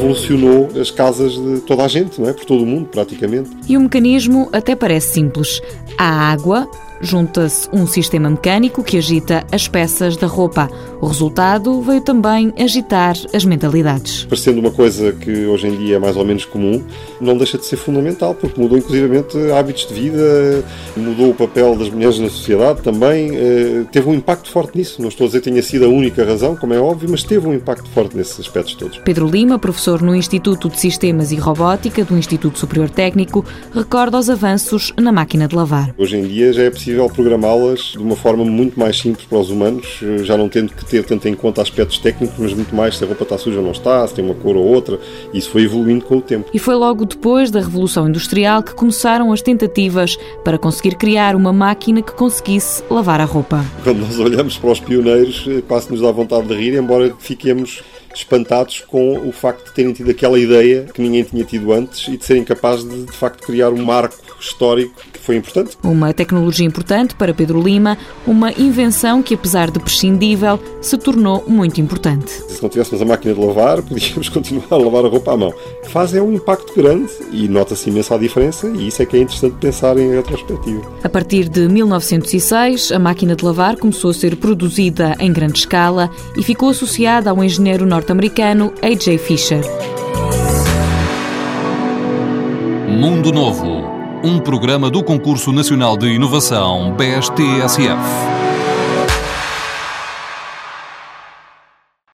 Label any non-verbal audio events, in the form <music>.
revolucionou as casas de toda a gente, não é? Por todo o mundo, praticamente. E o mecanismo até parece simples. Há água, junta-se um sistema mecânico que agita as peças da roupa. O resultado veio também agitar as mentalidades. Parecendo uma coisa que hoje em dia é mais ou menos comum, não deixa de ser fundamental, porque mudou inclusivamente hábitos de vida, mudou o papel das mulheres na sociedade também, eh, teve um impacto forte nisso. Não estou a dizer que tenha sido a única razão, como é óbvio, mas teve um impacto forte nesses aspectos todos. Pedro Lima, professor no Instituto de Sistemas e Robótica do Instituto Superior Técnico, recorda os avanços na máquina de lavar. Hoje em dia já é possível possível programá-las de uma forma muito mais simples para os humanos, eh, já não tendo que ter tanto em conta aspectos técnicos, mas muito mais se a roupa está suja ou não está, se tem uma cor ou outra. Isso foi evoluindo com o tempo. E foi logo depois da Revolução Industrial que começaram as tentativas para conseguir criar uma máquina que conseguisse lavar a roupa. Quando nós olhamos para os pioneiros, eh, quase nos dá vontade de rir, embora fiquemos espantados com o facto de terem tido aquela ideia que ninguém tinha tido antes e de serem capazes de, de facto, criar um marco histórico que foi importante. Uma tecnologia importante para Pedro Lima, uma invenção que, apesar de prescindível, se tornou muito importante. Se não tivéssemos a máquina de lavar, <laughs> podíamos continuar a lavar a roupa à mão. Faz é um impacto grande e nota-se imensa a diferença e isso é que é interessante pensar em retrospectiva. A partir de 1906, a máquina de lavar começou a ser produzida em grande escala e ficou associada ao engenheiro norte-americano A.J. Fisher. Mundo Novo, um programa do Concurso Nacional de Inovação BSTSF.